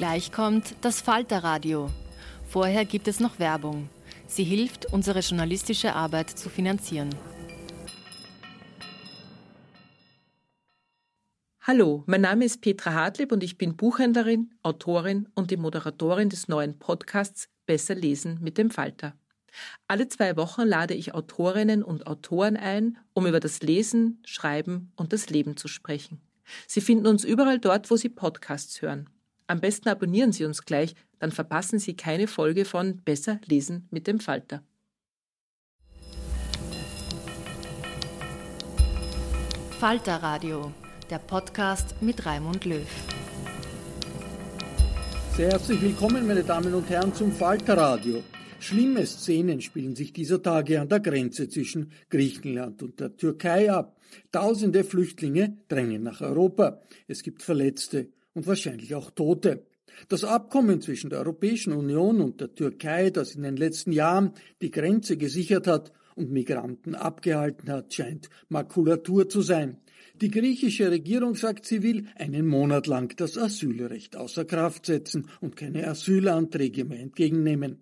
Gleich kommt das Falterradio. Vorher gibt es noch Werbung. Sie hilft, unsere journalistische Arbeit zu finanzieren. Hallo, mein Name ist Petra Hartlieb und ich bin Buchhändlerin, Autorin und die Moderatorin des neuen Podcasts Besser lesen mit dem Falter. Alle zwei Wochen lade ich Autorinnen und Autoren ein, um über das Lesen, Schreiben und das Leben zu sprechen. Sie finden uns überall dort, wo Sie Podcasts hören. Am besten abonnieren Sie uns gleich, dann verpassen Sie keine Folge von Besser lesen mit dem Falter. Falter Radio, der Podcast mit Raimund Löw. Sehr herzlich willkommen, meine Damen und Herren, zum Falter Radio. Schlimme Szenen spielen sich dieser Tage an der Grenze zwischen Griechenland und der Türkei ab. Tausende Flüchtlinge drängen nach Europa. Es gibt Verletzte und wahrscheinlich auch Tote. Das Abkommen zwischen der Europäischen Union und der Türkei, das in den letzten Jahren die Grenze gesichert hat und Migranten abgehalten hat, scheint Makulatur zu sein. Die griechische Regierung sagt, sie will einen Monat lang das Asylrecht außer Kraft setzen und keine Asylanträge mehr entgegennehmen.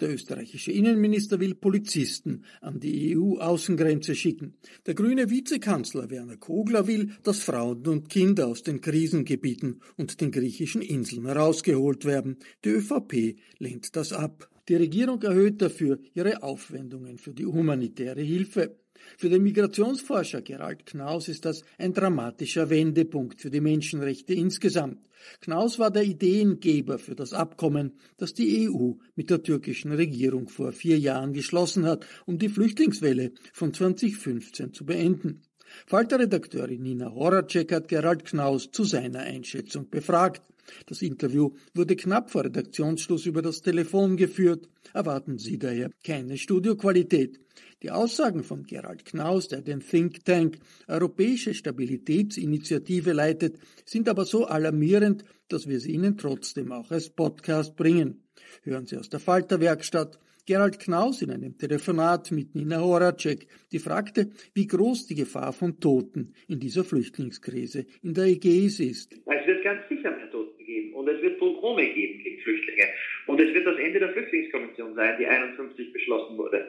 Der österreichische Innenminister will Polizisten an die EU-Außengrenze schicken. Der grüne Vizekanzler Werner Kogler will, dass Frauen und Kinder aus den Krisengebieten und den griechischen Inseln herausgeholt werden. Die ÖVP lehnt das ab. Die Regierung erhöht dafür ihre Aufwendungen für die humanitäre Hilfe. Für den Migrationsforscher Gerald Knaus ist das ein dramatischer Wendepunkt für die Menschenrechte insgesamt. Knaus war der Ideengeber für das Abkommen, das die EU mit der türkischen Regierung vor vier Jahren geschlossen hat, um die Flüchtlingswelle von 2015 zu beenden. Falter-Redakteurin Nina Horacek hat Gerald Knaus zu seiner Einschätzung befragt. Das Interview wurde knapp vor Redaktionsschluss über das Telefon geführt. Erwarten Sie daher keine Studioqualität. Die Aussagen von Gerald Knaus, der den Think Tank Europäische Stabilitätsinitiative leitet, sind aber so alarmierend, dass wir sie Ihnen trotzdem auch als Podcast bringen. Hören Sie aus der Falterwerkstatt Gerald Knaus in einem Telefonat mit Nina Horacek, die fragte, wie groß die Gefahr von Toten in dieser Flüchtlingskrise in der Ägäis ist. Es wird ganz sicher mehr Toten geben und es wird Pogrome geben gegen Flüchtlinge. Und es wird das Ende der Flüchtlingskommission sein, die 51 beschlossen wurde.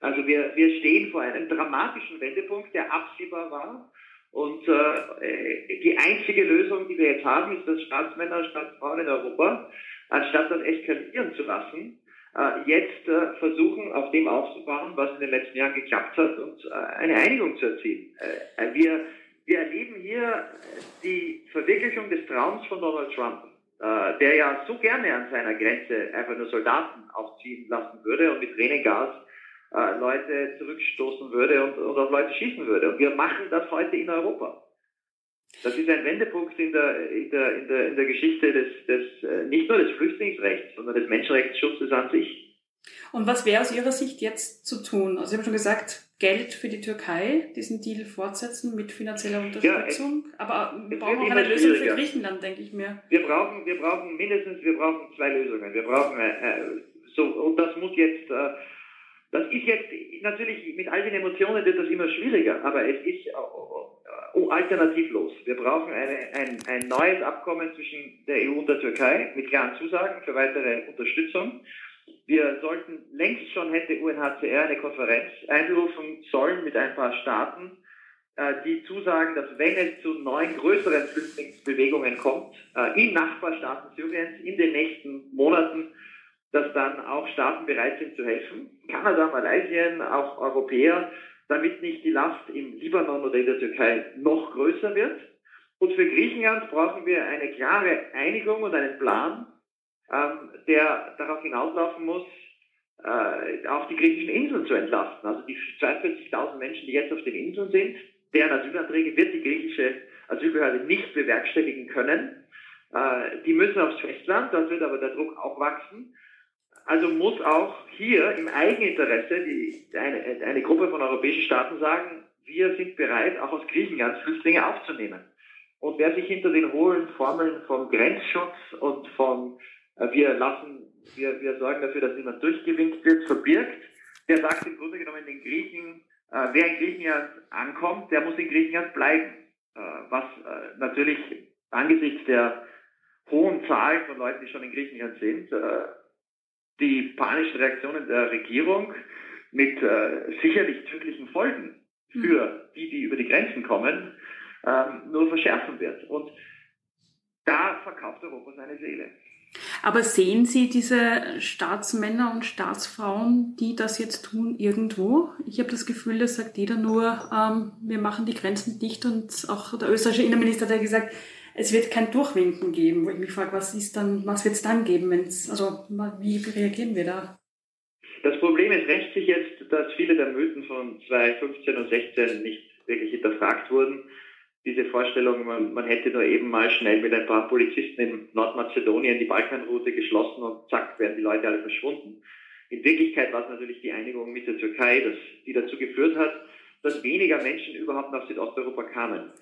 Also wir, wir stehen vor einem dramatischen Wendepunkt, der absehbar war. Und äh, die einzige Lösung, die wir jetzt haben, ist, dass Staatsmänner, Staatsfrauen in Europa, anstatt das eskalieren zu lassen, äh, jetzt äh, versuchen, auf dem aufzubauen, was in den letzten Jahren geklappt hat und äh, eine Einigung zu erzielen. Wir, wir erleben hier die Verwirklichung des Traums von Donald Trump, äh, der ja so gerne an seiner Grenze einfach nur Soldaten aufziehen lassen würde und mit Tränengas äh, Leute zurückstoßen würde und, und auf Leute schießen würde. Und wir machen das heute in Europa. Das ist ein Wendepunkt in der, in der, in der, in der Geschichte des, des, äh, nicht nur des Flüchtlingsrechts, sondern des Menschenrechtsschutzes an sich. Und was wäre aus Ihrer Sicht jetzt zu tun? Also Sie haben schon gesagt, Geld für die Türkei, diesen Deal fortsetzen mit finanzieller Unterstützung. Ja, Aber wir brauchen auch eine Lösung für Griechenland, denke ich mir. Wir brauchen, wir brauchen mindestens, wir brauchen zwei Lösungen. Wir brauchen äh, so und das muss jetzt äh, das ist jetzt natürlich mit all den Emotionen wird das immer schwieriger, aber es ist uh, alternativlos. Wir brauchen eine, ein, ein neues Abkommen zwischen der EU und der Türkei mit klaren Zusagen für weitere Unterstützung. Wir sollten längst schon hätte UNHCR eine Konferenz einberufen sollen mit ein paar Staaten, äh, die zusagen, dass wenn es zu neuen größeren Flüchtlingsbewegungen kommt, äh, in Nachbarstaaten Syriens in den nächsten Monaten, dass dann auch Staaten bereit sind zu helfen. Kanada, Malaysia, auch Europäer, damit nicht die Last im Libanon oder in der Türkei noch größer wird. Und für Griechenland brauchen wir eine klare Einigung und einen Plan, ähm, der darauf hinauslaufen muss, äh, auch die griechischen Inseln zu entlasten. Also die 42.000 Menschen, die jetzt auf den Inseln sind, deren Asylanträge wird die griechische Asylbehörde nicht bewerkstelligen können. Äh, die müssen aufs Festland, dort wird aber der Druck auch wachsen. Also muss auch hier im Eigeninteresse die, eine, eine Gruppe von europäischen Staaten sagen, wir sind bereit, auch aus Griechenland Flüchtlinge aufzunehmen. Und wer sich hinter den hohen Formeln vom Grenzschutz und von wir lassen, wir, wir sorgen dafür, dass niemand durchgewinkt wird, verbirgt, der sagt im Grunde genommen den Griechen, äh, wer in Griechenland ankommt, der muss in Griechenland bleiben. Äh, was äh, natürlich angesichts der hohen Zahl von Leuten, die schon in Griechenland sind, äh, die panischen Reaktionen der Regierung mit äh, sicherlich tödlichen Folgen hm. für die, die über die Grenzen kommen, ähm, nur verschärfen wird. Und da verkauft Europa seine Seele. Aber sehen Sie diese Staatsmänner und Staatsfrauen, die das jetzt tun, irgendwo? Ich habe das Gefühl, da sagt jeder nur, ähm, wir machen die Grenzen dicht und auch der österreichische Innenminister hat gesagt, es wird kein Durchwinken geben, wo ich mich frage, was ist dann, was wird es dann geben, wenn's, also wie reagieren wir da? Das Problem ist, rächt sich jetzt, dass viele der Mythen von 2015 und 16 nicht wirklich hinterfragt wurden. Diese Vorstellung, man, man hätte nur eben mal schnell mit ein paar Polizisten in Nordmazedonien die Balkanroute geschlossen und zack, wären die Leute alle verschwunden. In Wirklichkeit war es natürlich die Einigung mit der Türkei, das, die dazu geführt hat, dass weniger Menschen überhaupt nach Südosteuropa kamen.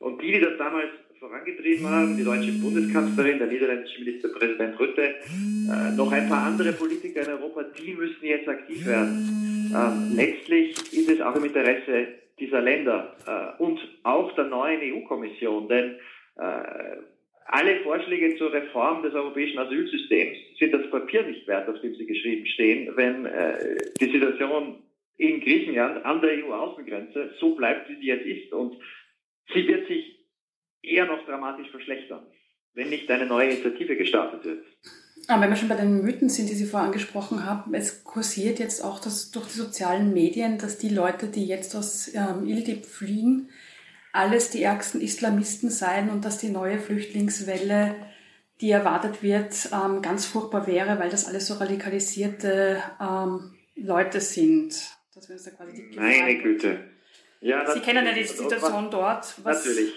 Und die, die das damals vorangetrieben haben, die deutsche Bundeskanzlerin, der niederländische Ministerpräsident Rütte, äh, noch ein paar andere Politiker in Europa, die müssen jetzt aktiv werden. Ähm, letztlich ist es auch im Interesse dieser Länder äh, und auch der neuen EU-Kommission, denn äh, alle Vorschläge zur Reform des europäischen Asylsystems sind das Papier nicht wert, auf dem sie geschrieben stehen, wenn äh, die Situation in Griechenland an der EU-Außengrenze so bleibt, wie sie jetzt ist. Und sie wird sich eher noch dramatisch verschlechtern, wenn nicht eine neue Initiative gestartet wird. Aber wenn wir schon bei den Mythen sind, die Sie vorher angesprochen haben, es kursiert jetzt auch das, durch die sozialen Medien, dass die Leute, die jetzt aus ähm, Idlib fliehen, alles die ärgsten Islamisten seien und dass die neue Flüchtlingswelle, die erwartet wird, ähm, ganz furchtbar wäre, weil das alles so radikalisierte ähm, Leute sind. Dass wir uns da quasi die Meine Güte. Ja, Sie kennen ja die Situation dort. Was, natürlich.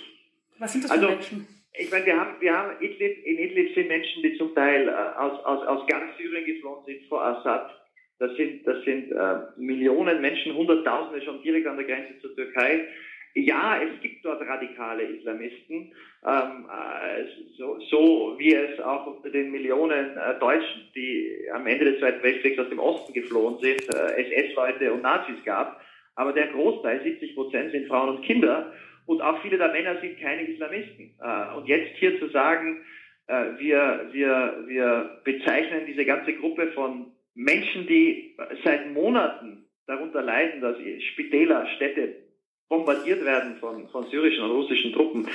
Was sind das für also, Menschen? Ich meine, wir haben, wir haben Idlib, in Idlib sind Menschen, die zum Teil äh, aus, aus, aus ganz Syrien geflohen sind vor Assad. Das sind, das sind äh, Millionen Menschen, Hunderttausende schon direkt an der Grenze zur Türkei. Ja, es gibt dort radikale Islamisten, ähm, äh, so, so wie es auch unter den Millionen äh, Deutschen, die am Ende des Zweiten Weltkriegs aus dem Osten geflohen sind, äh, SS-Leute und Nazis gab. Aber der Großteil, 70 Prozent, sind Frauen und Kinder. Und auch viele der Männer sind keine Islamisten. Äh, und jetzt hier zu sagen, äh, wir, wir, wir bezeichnen diese ganze Gruppe von Menschen, die seit Monaten darunter leiden, dass Spitäler, Städte bombardiert werden von, von syrischen und russischen Truppen,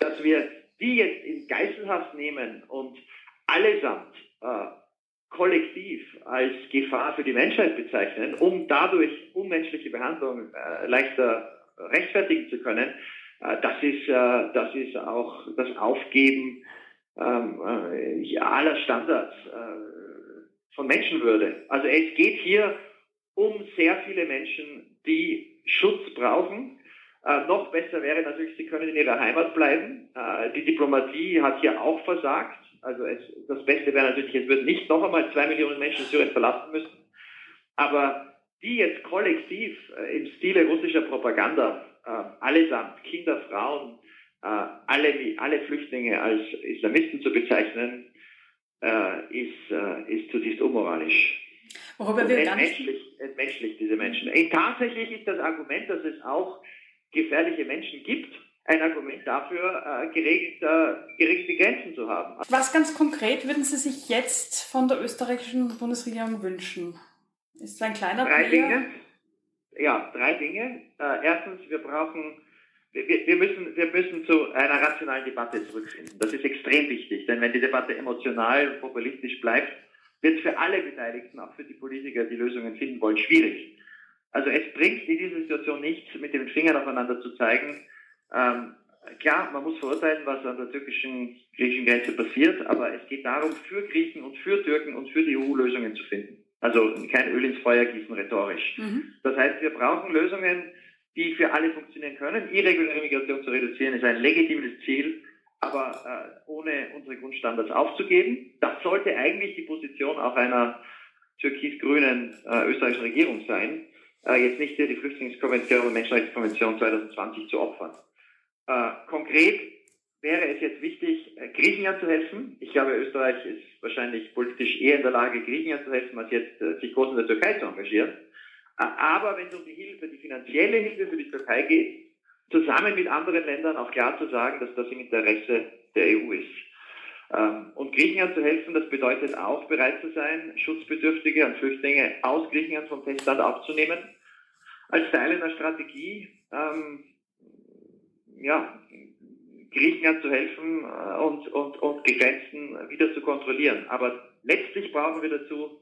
dass wir die jetzt in Geiselhaft nehmen und allesamt äh, kollektiv als Gefahr für die Menschheit bezeichnen, um dadurch unmenschliche Behandlung äh, leichter rechtfertigen zu können, äh, das ist, äh, das ist auch das Aufgeben ähm, äh, aller Standards von Menschenwürde. Also es geht hier um sehr viele Menschen, die Schutz brauchen Äh, noch besser wäre natürlich, sie können in ihrer Heimat bleiben. Äh, die Diplomatie hat hier auch versagt. Also es, das Beste wäre natürlich, es würden nicht noch einmal zwei Millionen Menschen Syrien verlassen müssen. Aber die jetzt kollektiv äh, im Stile russischer Propaganda, äh, allesamt, Kinder, Frauen, äh, alle, alle Flüchtlinge als Islamisten zu bezeichnen, äh, ist, äh, ist zutiefst unmoralisch. Worüber wir entmenschlich, entmenschlich diese Menschen. Tatsächlich ist das Argument, dass es auch gefährliche Menschen gibt, ein Argument dafür, äh, geregelte, geregelte Grenzen zu haben. Was ganz konkret würden Sie sich jetzt von der österreichischen Bundesregierung wünschen? Ist es ein kleiner Drei Player? Dinge. Ja, drei Dinge. Äh, erstens, wir brauchen, wir, wir, müssen, wir müssen zu einer rationalen Debatte zurückfinden. Das ist extrem wichtig, denn wenn die Debatte emotional und populistisch bleibt, wird es für alle Beteiligten, auch für die Politiker, die Lösungen finden wollen, schwierig. Also es bringt in dieser Situation nichts, mit den Fingern aufeinander zu zeigen. Ähm, klar, man muss verurteilen, was an der türkischen griechischen Grenze passiert, aber es geht darum, für Griechen und für Türken und für die EU Lösungen zu finden. Also kein Öl ins Feuer gießen rhetorisch. Mhm. Das heißt, wir brauchen Lösungen, die für alle funktionieren können. Irreguläre Migration zu reduzieren ist ein legitimes Ziel, aber äh, ohne unsere Grundstandards aufzugeben. Das sollte eigentlich die Position auch einer türkis-grünen äh, österreichischen Regierung sein äh, jetzt nicht hier die Flüchtlingskonvention und Menschenrechtskonvention 2020 zu opfern. Äh, konkret wäre es jetzt wichtig, äh, Griechenland zu helfen. Ich glaube, Österreich ist wahrscheinlich politisch eher in der Lage, Griechenland zu helfen, als jetzt äh, sich groß in der Türkei zu engagieren. Äh, aber wenn es um die Hilfe, die finanzielle Hilfe für die Türkei geht, zusammen mit anderen Ländern auch klar zu sagen, dass das im Interesse der EU ist. Ähm, und Griechenland zu helfen, das bedeutet auch bereit zu sein, Schutzbedürftige und Flüchtlinge aus Griechenland vom Festland aufzunehmen, als Teil einer Strategie, ähm, ja, Griechenland zu helfen äh, und, und, und die Grenzen wieder zu kontrollieren. Aber letztlich brauchen wir dazu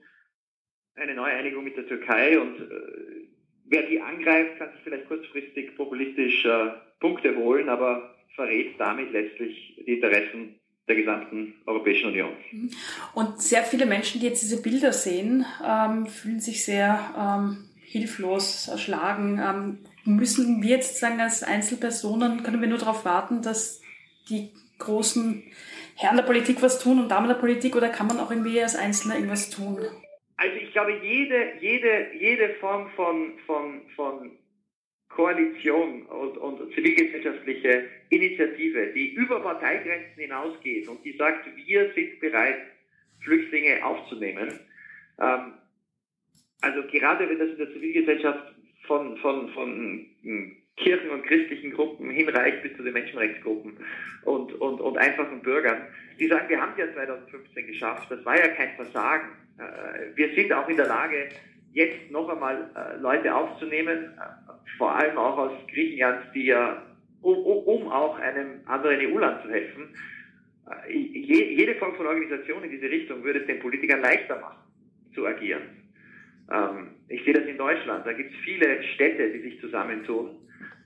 eine neue Einigung mit der Türkei und äh, wer die angreift, kann sich vielleicht kurzfristig populistisch äh, Punkte holen, aber verrät damit letztlich die Interessen der gesamten Europäischen Union. Mhm. Und sehr viele Menschen, die jetzt diese Bilder sehen, ähm, fühlen sich sehr ähm, hilflos, erschlagen. Ähm, müssen wir jetzt sagen, als Einzelpersonen, können wir nur darauf warten, dass die großen Herren der Politik was tun und Damen der Politik oder kann man auch irgendwie als Einzelner irgendwas tun? Also ich glaube, jede, jede, jede Form von, von, von Koalition und, und zivilgesellschaftliche Initiative, die über Parteigrenzen hinausgeht und die sagt, wir sind bereit, Flüchtlinge aufzunehmen. Ähm, also gerade wenn das in der Zivilgesellschaft von, von, von hm, Kirchen und christlichen Gruppen hinreicht bis zu den Menschenrechtsgruppen und, und, und einfachen Bürgern, die sagen, wir haben es ja 2015 geschafft, das war ja kein Versagen. Äh, wir sind auch in der Lage, jetzt noch einmal äh, Leute aufzunehmen, äh, vor allem auch aus Griechenland, die ja, um, um auch einem anderen EU-Land zu helfen, jede Form von Organisation in diese Richtung würde es den Politikern leichter machen, zu agieren. Ähm, ich sehe das in Deutschland, da gibt es viele Städte, die sich zusammentun,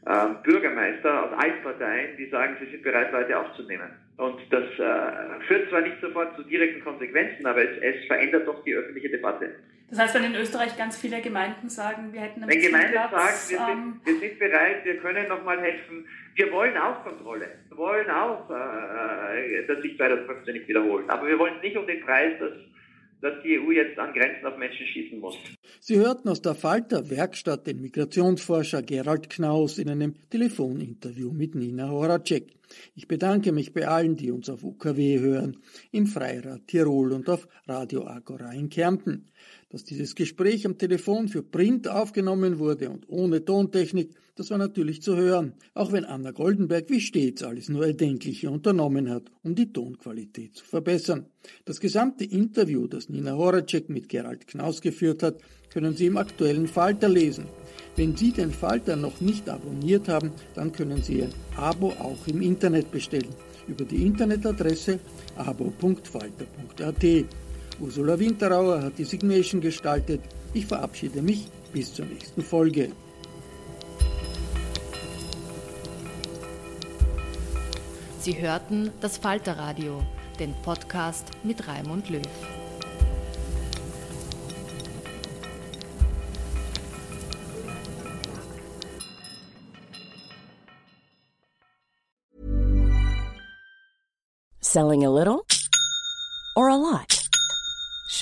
ähm, Bürgermeister aus allen Parteien, die sagen, sie sind bereit, Leute aufzunehmen. Und das äh, führt zwar nicht sofort zu direkten Konsequenzen, aber es, es, verändert doch die öffentliche Debatte. Das heißt, wenn in Österreich ganz viele Gemeinden sagen, wir hätten ein Wenn Gemeinden Platz, sagen, wir, ähm, sind, wir sind bereit, wir können nochmal helfen, wir wollen auch Kontrolle, wir wollen auch, äh, dass sich 2015 nicht wiederholt. Aber wir wollen nicht um den Preis, dass dass die EU jetzt an Grenzen auf Menschen schießen muss. Sie hörten aus der Falter Werkstatt den Migrationsforscher Gerald Knaus in einem Telefoninterview mit Nina Horacek. Ich bedanke mich bei allen, die uns auf UKW hören, im Freirad Tirol und auf Radio Agora in Kärnten. Dass dieses Gespräch am Telefon für Print aufgenommen wurde und ohne Tontechnik, das war natürlich zu hören, auch wenn Anna Goldenberg wie stets alles nur Erdenkliche unternommen hat, um die Tonqualität zu verbessern. Das gesamte Interview, das Nina Horacek mit Gerald Knaus geführt hat, können Sie im aktuellen Falter lesen. Wenn Sie den Falter noch nicht abonniert haben, dann können Sie ein Abo auch im Internet bestellen über die Internetadresse abo.falter.at. Ursula Winterauer hat die Signation gestaltet. Ich verabschiede mich bis zur nächsten Folge. Sie hörten das Falterradio, den Podcast mit Raimund Löw. Selling a little or a lot?